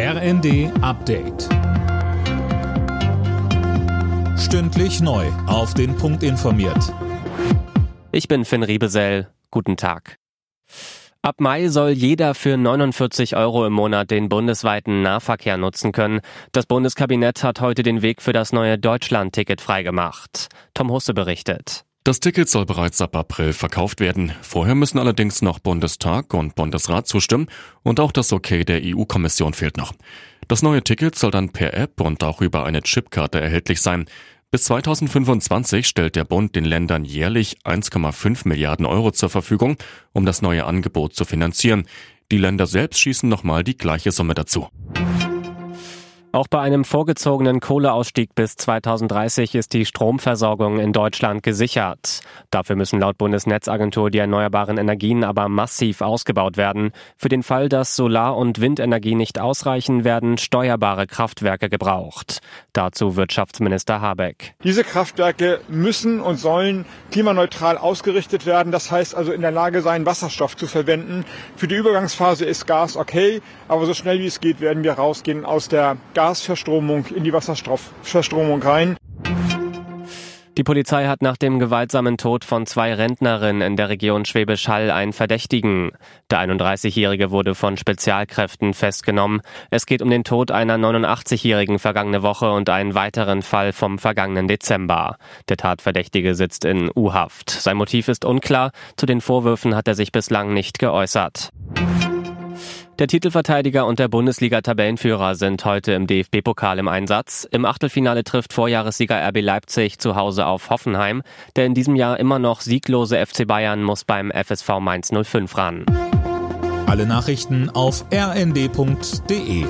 RND Update. Stündlich neu. Auf den Punkt informiert. Ich bin Finn Riebesell. Guten Tag. Ab Mai soll jeder für 49 Euro im Monat den bundesweiten Nahverkehr nutzen können. Das Bundeskabinett hat heute den Weg für das neue Deutschland-Ticket freigemacht. Tom Husse berichtet. Das Ticket soll bereits ab April verkauft werden. Vorher müssen allerdings noch Bundestag und Bundesrat zustimmen und auch das Okay der EU-Kommission fehlt noch. Das neue Ticket soll dann per App und auch über eine Chipkarte erhältlich sein. Bis 2025 stellt der Bund den Ländern jährlich 1,5 Milliarden Euro zur Verfügung, um das neue Angebot zu finanzieren. Die Länder selbst schießen nochmal die gleiche Summe dazu. Auch bei einem vorgezogenen Kohleausstieg bis 2030 ist die Stromversorgung in Deutschland gesichert. Dafür müssen laut Bundesnetzagentur die erneuerbaren Energien aber massiv ausgebaut werden. Für den Fall, dass Solar- und Windenergie nicht ausreichen, werden steuerbare Kraftwerke gebraucht. Dazu Wirtschaftsminister Habeck. Diese Kraftwerke müssen und sollen klimaneutral ausgerichtet werden. Das heißt also in der Lage sein, Wasserstoff zu verwenden. Für die Übergangsphase ist Gas okay, aber so schnell wie es geht, werden wir rausgehen aus der Gasverstromung in die Wasserstoffverstromung rein. Die Polizei hat nach dem gewaltsamen Tod von zwei Rentnerinnen in der Region Schwäbisch Hall einen Verdächtigen. Der 31-Jährige wurde von Spezialkräften festgenommen. Es geht um den Tod einer 89-Jährigen vergangene Woche und einen weiteren Fall vom vergangenen Dezember. Der Tatverdächtige sitzt in U-Haft. Sein Motiv ist unklar. Zu den Vorwürfen hat er sich bislang nicht geäußert. Der Titelverteidiger und der Bundesliga-Tabellenführer sind heute im DFB-Pokal im Einsatz. Im Achtelfinale trifft Vorjahressieger RB Leipzig zu Hause auf Hoffenheim. Der in diesem Jahr immer noch sieglose FC Bayern muss beim FSV Mainz 05 ran. Alle Nachrichten auf rnd.de